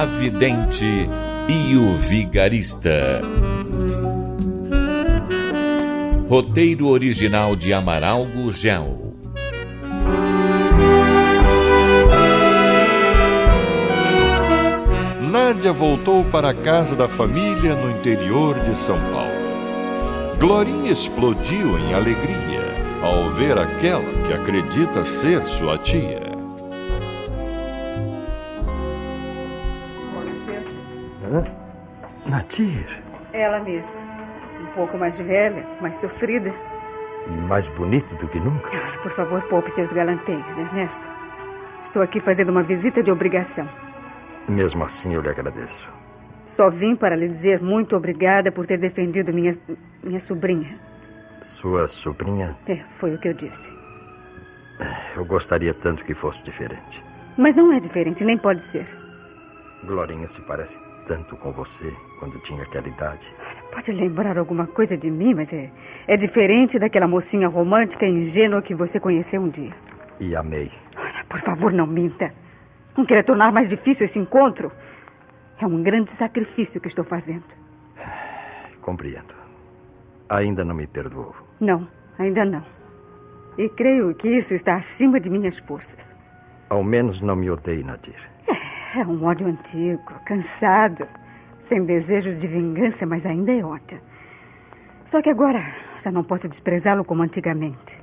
A Vidente e o Vigarista. Roteiro original de Amaral Gurgel. Nádia voltou para a casa da família no interior de São Paulo. Glorinha explodiu em alegria ao ver aquela que acredita ser sua tia. Hã? Natir. Ela mesma. Um pouco mais velha, mais sofrida. E mais bonita do que nunca. Por favor, poupe seus galanteios, Ernesto. Estou aqui fazendo uma visita de obrigação. Mesmo assim, eu lhe agradeço. Só vim para lhe dizer muito obrigada por ter defendido minha, minha sobrinha. Sua sobrinha? É, foi o que eu disse. Eu gostaria tanto que fosse diferente. Mas não é diferente, nem pode ser. Glorinha se parece tanto com você quando tinha aquela idade. Pode lembrar alguma coisa de mim, mas é, é diferente daquela mocinha romântica e ingênua que você conheceu um dia. E amei. Olha, por favor, não minta. Não queira tornar mais difícil esse encontro. É um grande sacrifício que estou fazendo. Compreendo. Ainda não me perdoou. Não, ainda não. E creio que isso está acima de minhas forças. Ao menos não me odeie, Nadir. É um ódio antigo, cansado, sem desejos de vingança, mas ainda é ódio. Só que agora já não posso desprezá-lo como antigamente.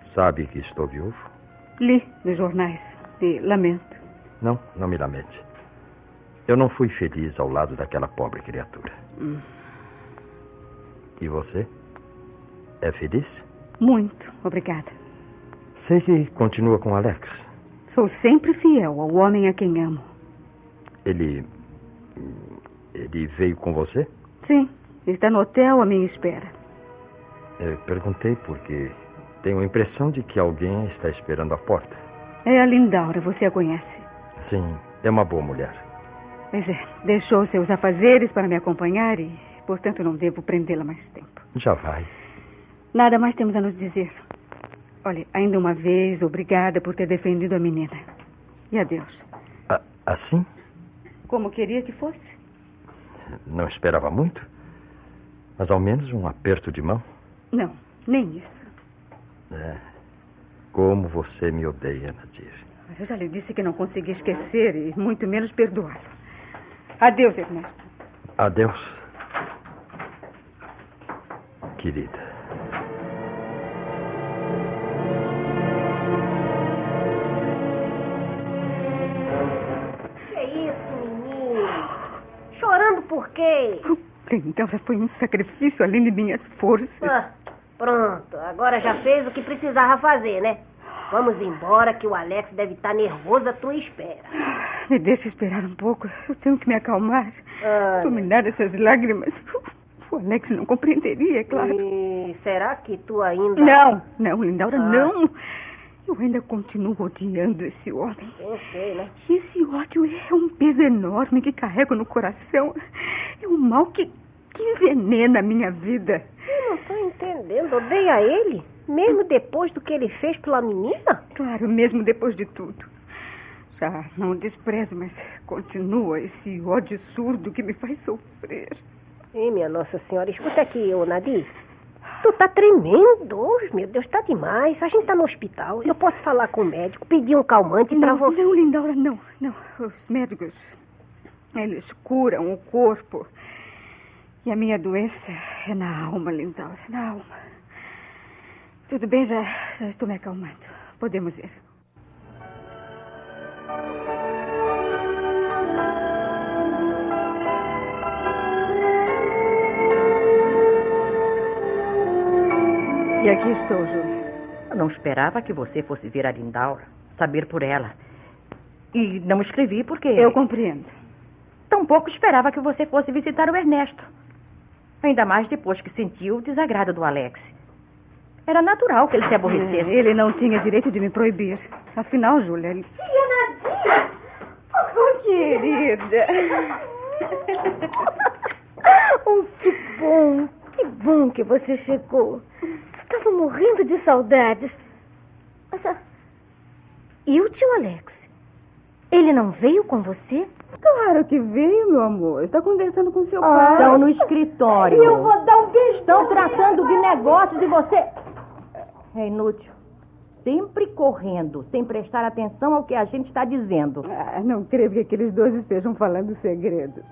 Sabe que estou viúvo? Li nos jornais e lamento. Não, não me lamente. Eu não fui feliz ao lado daquela pobre criatura. Hum. E você? É feliz? Muito, obrigada. Sei que continua com Alex. Sou sempre fiel ao homem a quem amo. Ele. Ele veio com você? Sim, está no hotel à minha espera. Eu perguntei porque tenho a impressão de que alguém está esperando à porta. É a Lindaura, você a conhece? Sim, é uma boa mulher. Pois é, deixou seus afazeres para me acompanhar e, portanto, não devo prendê-la mais tempo. Já vai. Nada mais temos a nos dizer. Olha, ainda uma vez, obrigada por ter defendido a menina. E adeus. A assim? Como queria que fosse. Não esperava muito? Mas ao menos um aperto de mão? Não, nem isso. É. Como você me odeia, Nadir. Eu já lhe disse que não consegui esquecer e muito menos perdoá-lo. Adeus, Ernesto. Adeus. Querida. Por quê? Então já foi um sacrifício além de minhas forças. Ah, pronto, agora já fez o que precisava fazer, né? Vamos embora que o Alex deve estar nervoso à tua espera. Me deixa esperar um pouco. Eu tenho que me acalmar. Ah, Dominar essas lágrimas. O Alex não compreenderia, é claro. E será que tu ainda. Não, não, Lindaura, Ah. não. Eu ainda continuo odiando esse homem. Eu sei, né? E esse ódio é um peso enorme que carrego no coração. É um mal que, que envenena a minha vida. Eu não tô entendendo. Odeia ele? Mesmo depois do que ele fez pela menina? Claro, mesmo depois de tudo. Já não desprezo, mas continua esse ódio surdo que me faz sofrer. Ei, minha Nossa Senhora, escuta aqui, ô Nadir. Tu tá tremendo. Oh, meu Deus, tá demais. A gente tá no hospital. Eu posso falar com o médico, pedir um calmante pra não, você. não, Lindaura, não, não. Os médicos, eles curam o corpo. E a minha doença é na alma, Lindaura, na alma. Tudo bem, já, já estou me acalmando. Podemos ir. E aqui estou, Júlia. Eu não esperava que você fosse ver a Lindaura, saber por ela. E não escrevi porque. Eu compreendo. Tampouco esperava que você fosse visitar o Ernesto. Ainda mais depois que sentiu o desagrado do Alex. Era natural que ele se aborrecesse. Ele não tinha direito de me proibir. Afinal, Júlia. Ele... Tia Nadia! Oh, querida. oh, que bom, que bom que você chegou. Eu estava morrendo de saudades. Mas, ah, e o tio Alex? Ele não veio com você? Claro que veio, meu amor. Está conversando com seu ah, pai. Estão no escritório. E eu vou dar um beijo. Estão tratando de negócios e você. É inútil. Sempre correndo, sem prestar atenção ao que a gente está dizendo. Ah, não creio que aqueles dois estejam falando segredos.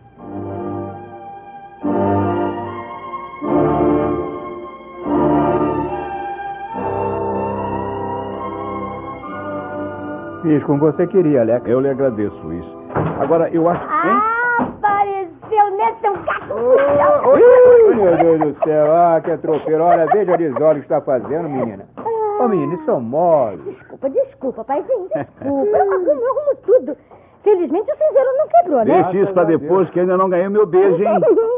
Fiz como você queria, Alex. Eu lhe agradeço isso. Agora, eu acho. Ah, apareceu, né, seu gato? Oh, oh, meu Deus do céu, ah, que tropeiro. Olha, veja a desordem que está fazendo, menina. Ô, oh, menina, isso é mole. Desculpa, desculpa, paizinho, desculpa. Eu arrumo, eu arrumo tudo. Felizmente o cinzeiro não quebrou, né? Deixe isso pra depois, que ainda não ganhei meu beijo, hein?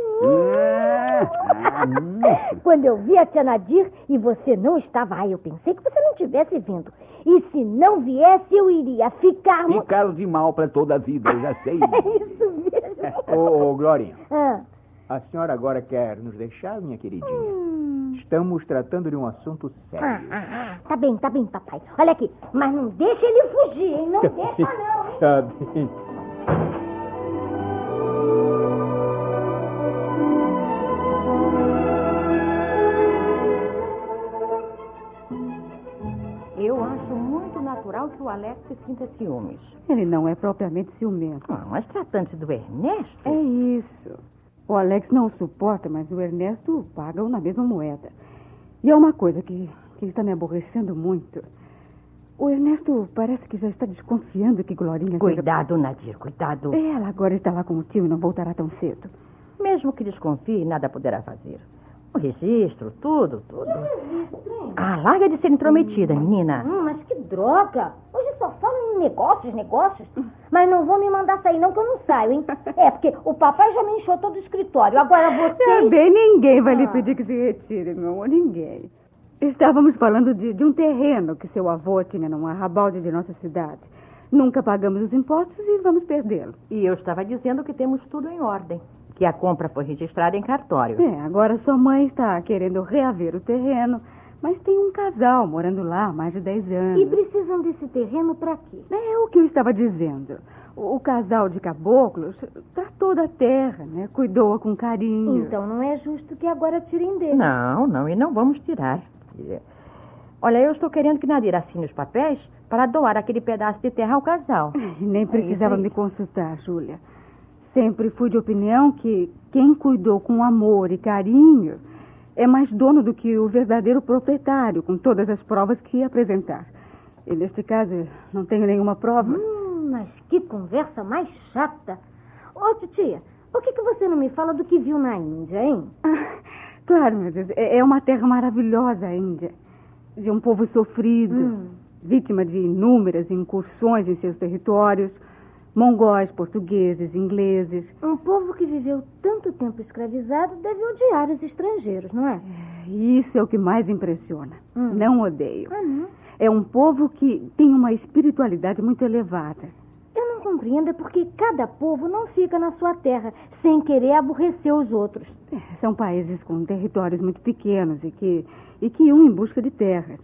Quando eu vi a tia Nadir e você não estava aí, eu pensei que você não tivesse vindo. E se não viesse, eu iria ficar... Ficar de mal pra toda a vida, eu já sei. É isso mesmo. Ô, ô Glorinha. Ah. A senhora agora quer nos deixar, minha queridinha? Hum. Estamos tratando de um assunto sério. Ah, ah, ah. Tá bem, tá bem, papai. Olha aqui, mas não deixa ele fugir, hein? Não deixa não, hein? Tá bem. Natural que o Alex sinta ciúmes. Ele não é propriamente ciumento. Ah, mas tratando-se do Ernesto. É isso. O Alex não o suporta, mas o Ernesto paga-o na mesma moeda. E é uma coisa que, que está me aborrecendo muito. O Ernesto parece que já está desconfiando que Glorinha Cuidado, seja... Nadir, cuidado. Ela agora está lá com o tio e não voltará tão cedo. Mesmo que desconfie, nada poderá fazer. O registro, tudo, tudo. Que registro, hein? Ah, larga de ser intrometida, hum. menina. Hum, mas que droga. Hoje só falam em negócios, negócios. Mas não vão me mandar sair não, que eu não saio, hein? É, porque o papai já me encheu todo o escritório. Agora vocês... Também ninguém vai ah. lhe pedir que se retire, meu amor, ninguém. Estávamos falando de, de um terreno que seu avô tinha num arrabalde de nossa cidade. Nunca pagamos os impostos e vamos perdê-lo. E eu estava dizendo que temos tudo em ordem. Que a compra foi registrada em cartório. É, agora sua mãe está querendo reaver o terreno, mas tem um casal morando lá há mais de 10 anos. E precisam desse terreno para quê? É o que eu estava dizendo. O, o casal de caboclos tratou da terra, né? Cuidou-a com carinho. Então não é justo que agora tirem dele. Não, não, e não vamos tirar. Olha, eu estou querendo que Nadir assine os papéis para doar aquele pedaço de terra ao casal. Nem precisava é me consultar, Júlia. Sempre fui de opinião que quem cuidou com amor e carinho é mais dono do que o verdadeiro proprietário, com todas as provas que apresentar. E neste caso, não tenho nenhuma prova. Hum, mas que conversa mais chata. Ô, titia, por que, que você não me fala do que viu na Índia, hein? Ah, claro, meu Deus. É, é uma terra maravilhosa, a Índia. De um povo sofrido, hum. vítima de inúmeras incursões em seus territórios Mongóis, portugueses, ingleses. Um povo que viveu tanto tempo escravizado deve odiar os estrangeiros, não é? é isso é o que mais impressiona. Hum. Não odeio. Ah, não? É um povo que tem uma espiritualidade muito elevada. Eu não compreendo é porque cada povo não fica na sua terra sem querer aborrecer os outros. É, são países com territórios muito pequenos e que, e que iam em busca de terras.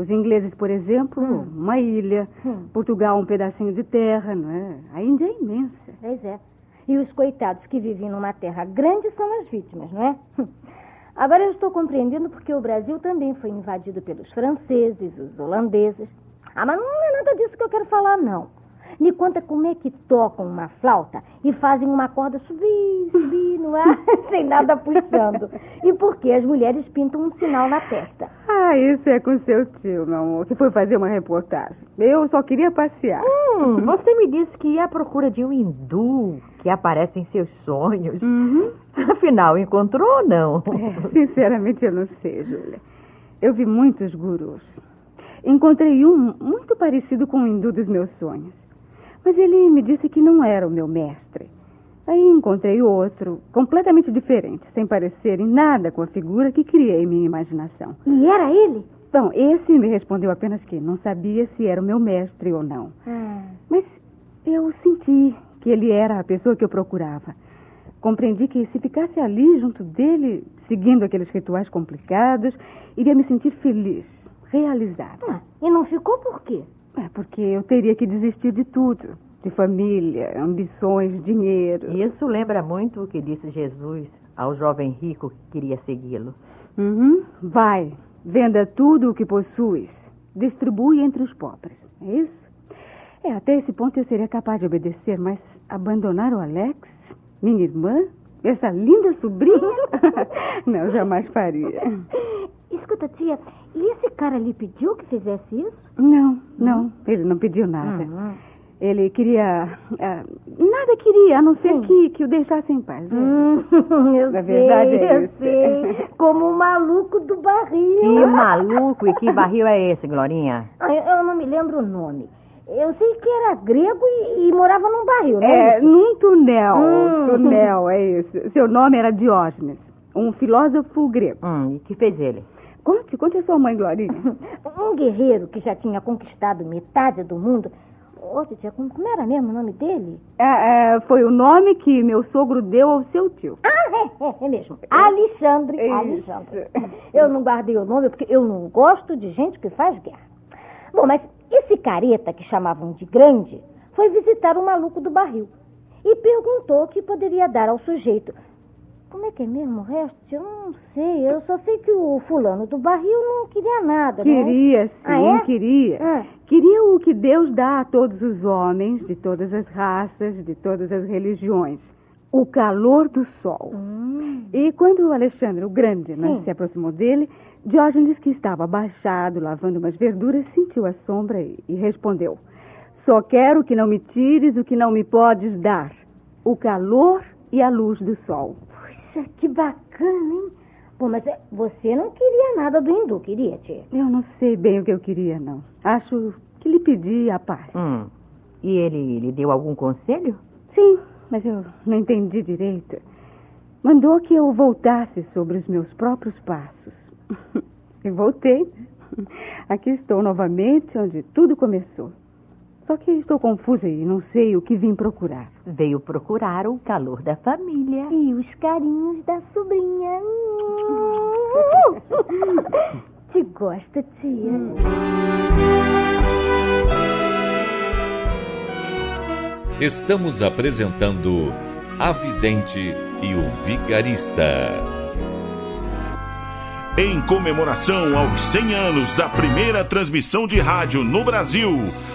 Os ingleses, por exemplo, hum. uma ilha. Hum. Portugal, um pedacinho de terra, não é? A Índia é imensa. Pois é. E os coitados que vivem numa terra grande são as vítimas, não é? Agora eu estou compreendendo porque o Brasil também foi invadido pelos franceses, os holandeses. Ah, mas não é nada disso que eu quero falar, não. Me conta como é que tocam uma flauta e fazem uma corda subir, subir no ar, sem nada puxando. E por que as mulheres pintam um sinal na testa? Ah, isso é com seu tio, meu amor, que foi fazer uma reportagem. Eu só queria passear. Hum, você me disse que ia à procura de um hindu que aparece em seus sonhos. Uhum. Afinal, encontrou ou não? É, sinceramente, eu não sei, Júlia. Eu vi muitos gurus. Encontrei um muito parecido com o hindu dos meus sonhos. Mas ele me disse que não era o meu mestre. Aí encontrei outro, completamente diferente, sem parecer em nada com a figura que criei em minha imaginação. E era ele? Bom, esse me respondeu apenas que não sabia se era o meu mestre ou não. Ah. Mas eu senti que ele era a pessoa que eu procurava. Compreendi que se ficasse ali junto dele, seguindo aqueles rituais complicados, iria me sentir feliz, realizada. Ah, e não ficou por quê? É porque eu teria que desistir de tudo. De família, ambições, dinheiro. Isso lembra muito o que disse Jesus ao jovem rico que queria segui-lo. Uhum. Vai, venda tudo o que possuis. Distribui entre os pobres. É isso? É, até esse ponto eu seria capaz de obedecer, mas abandonar o Alex, minha irmã, essa linda sobrinha? Não, jamais faria. Escuta, tia, e esse cara lhe pediu que fizesse isso? Não, não, ele não pediu nada. Uhum. Ele queria. ah, nada queria, a não ser que, que o deixasse em paz. né? Hum, eu Na verdade, sei, é eu isso. sei. Como o maluco do barril. Que maluco e que barril é esse, Glorinha? Eu, eu não me lembro o nome. Eu sei que era grego e, e morava num barril, né? É, num túnel. Hum. Túnel, é isso. Seu nome era Diógenes, um filósofo grego. Hum, e que fez ele? Conte, conte a sua mãe, Glorinha. Um guerreiro que já tinha conquistado metade do mundo. Ô, tia, como, como era mesmo o nome dele? É, é, foi o nome que meu sogro deu ao seu tio. Ah, é, é, é mesmo. Alexandre. Isso. Alexandre. Eu não guardei o nome porque eu não gosto de gente que faz guerra. Bom, mas esse careta que chamavam de grande foi visitar o maluco do barril e perguntou o que poderia dar ao sujeito. Como é que é mesmo o resto? Eu não sei. Eu só sei que o fulano do barril não queria nada, né? Queria, sim, Ah, é? queria. Ah. Queria o que Deus dá a todos os homens, de todas as raças, de todas as religiões. O calor do sol. Hum. E quando o Alexandre, o grande, né, se aproximou dele, Diógenes, que estava abaixado, lavando umas verduras, sentiu a sombra e, e respondeu: Só quero que não me tires o que não me podes dar: o calor e a luz do sol. Puxa, que bacana, hein? Bom, mas é, você não queria nada do hindu, queria, tia? Eu não sei bem o que eu queria, não. Acho que lhe pedi a paz. Hum. E ele lhe deu algum conselho? Sim, mas eu não entendi direito. Mandou que eu voltasse sobre os meus próprios passos. E voltei. Aqui estou novamente onde tudo começou. Só que estou confusa e não sei o que vim procurar. Veio procurar o calor da família. E os carinhos da sobrinha. Te gosta, tia? Estamos apresentando A Vidente e o Vigarista. Em comemoração aos 100 anos da primeira transmissão de rádio no Brasil,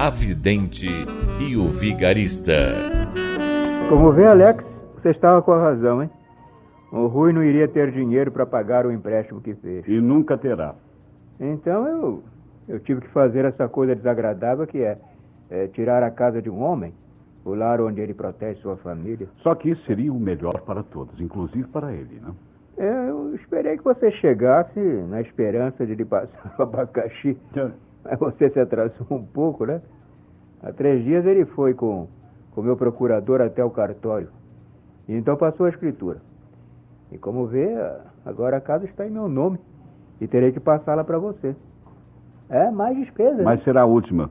A Vidente e o Vigarista. Como vê, Alex, você estava com a razão, hein? O Rui não iria ter dinheiro para pagar o empréstimo que fez. E nunca terá. Então eu, eu tive que fazer essa coisa desagradável que é, é tirar a casa de um homem, o lar onde ele protege sua família. Só que isso seria o melhor para todos, inclusive para ele, né? É, eu esperei que você chegasse na esperança de lhe passar o abacaxi. Você se atrasou um pouco, né? Há três dias ele foi com o meu procurador até o cartório. E então passou a escritura. E como vê, agora a casa está em meu nome. E terei que passá-la para você. É, mais despesa. Mas será a última.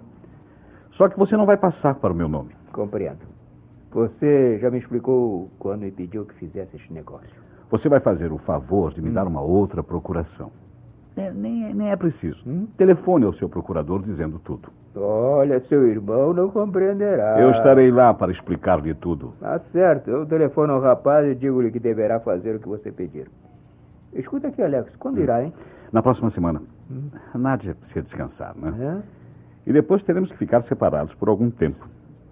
Só que você não vai passar para o meu nome. Compreendo. Você já me explicou quando me pediu que fizesse este negócio. Você vai fazer o favor de me dar uma outra procuração. É, nem, é- nem é preciso. Hum? Telefone ao seu procurador dizendo tudo. Olha, seu irmão não compreenderá. Eu estarei lá para explicar-lhe tudo. Tá certo. Eu telefono ao rapaz e digo-lhe que deverá fazer o que você pedir. Escuta aqui, Alex. Quando irá, hein? Na próxima semana. A Nádia precisa descansar, né? É? E depois teremos que ficar separados por algum tempo.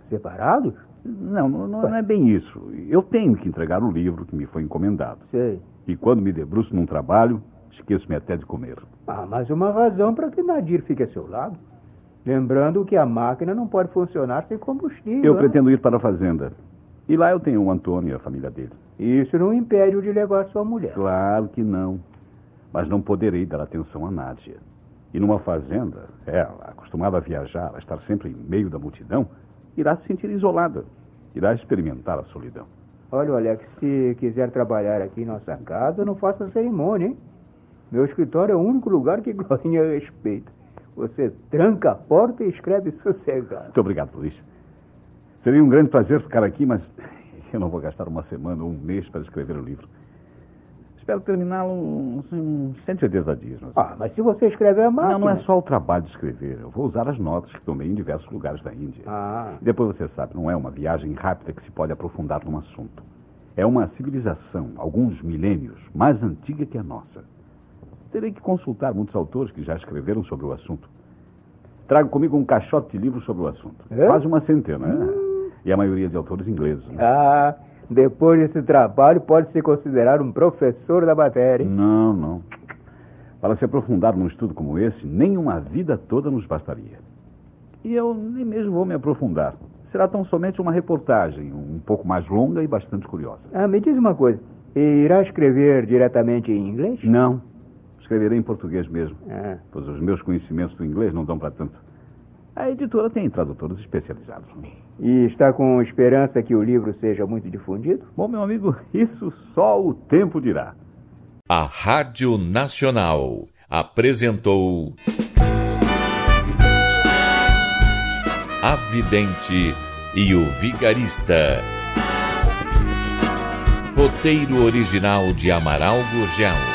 Separados? Não, não, não é bem isso. Eu tenho que entregar o livro que me foi encomendado. Sei. E quando me debruço num trabalho, esqueço-me até de comer. Ah, mas uma razão para que Nadir fique a seu lado. Lembrando que a máquina não pode funcionar sem combustível. Eu né? pretendo ir para a fazenda. E lá eu tenho o Antônio e a família dele. Isso não impede o de levar sua mulher. Claro que não. Mas não poderei dar atenção a Nádia. E numa fazenda, ela, acostumada a viajar, a estar sempre em meio da multidão, irá se sentir isolada. Irá experimentar a solidão. Olha, Alex, se quiser trabalhar aqui em nossa casa, não faça cerimônia, hein? Meu escritório é o único lugar que Glorinha respeita. Você tranca a porta e escreve sossegado. Muito obrigado por isso. Seria um grande prazer ficar aqui, mas eu não vou gastar uma semana ou um mês para escrever o livro. Espero terminá-lo uns uns 180 dias. Mas... Ah, mas se você escrever a máquina... Não, não é só o trabalho de escrever. Eu vou usar as notas que tomei em diversos lugares da Índia. Ah, E depois você sabe, não é uma viagem rápida que se pode aprofundar num assunto. É uma civilização, alguns milênios, mais antiga que a nossa. Terei que consultar muitos autores que já escreveram sobre o assunto. Trago comigo um caixote de livros sobre o assunto. É? Quase uma centena, né? E a maioria de autores ingleses. né? ah, depois desse trabalho pode se considerar um professor da matéria. Não, não. Para se aprofundar num estudo como esse, nem uma vida toda nos bastaria. E eu nem mesmo vou me aprofundar. Será tão somente uma reportagem, um pouco mais longa e bastante curiosa. Ah, me diz uma coisa. Irá escrever diretamente em inglês? Não. Escreverei em português mesmo, Ah, pois os meus conhecimentos do inglês não dão para tanto. A editora tem tradutores especializados. e está com esperança que o livro seja muito difundido? Bom, meu amigo, isso só o tempo dirá. A Rádio Nacional apresentou. A Vidente e o Vigarista. Roteiro original de Amaral Gurgel.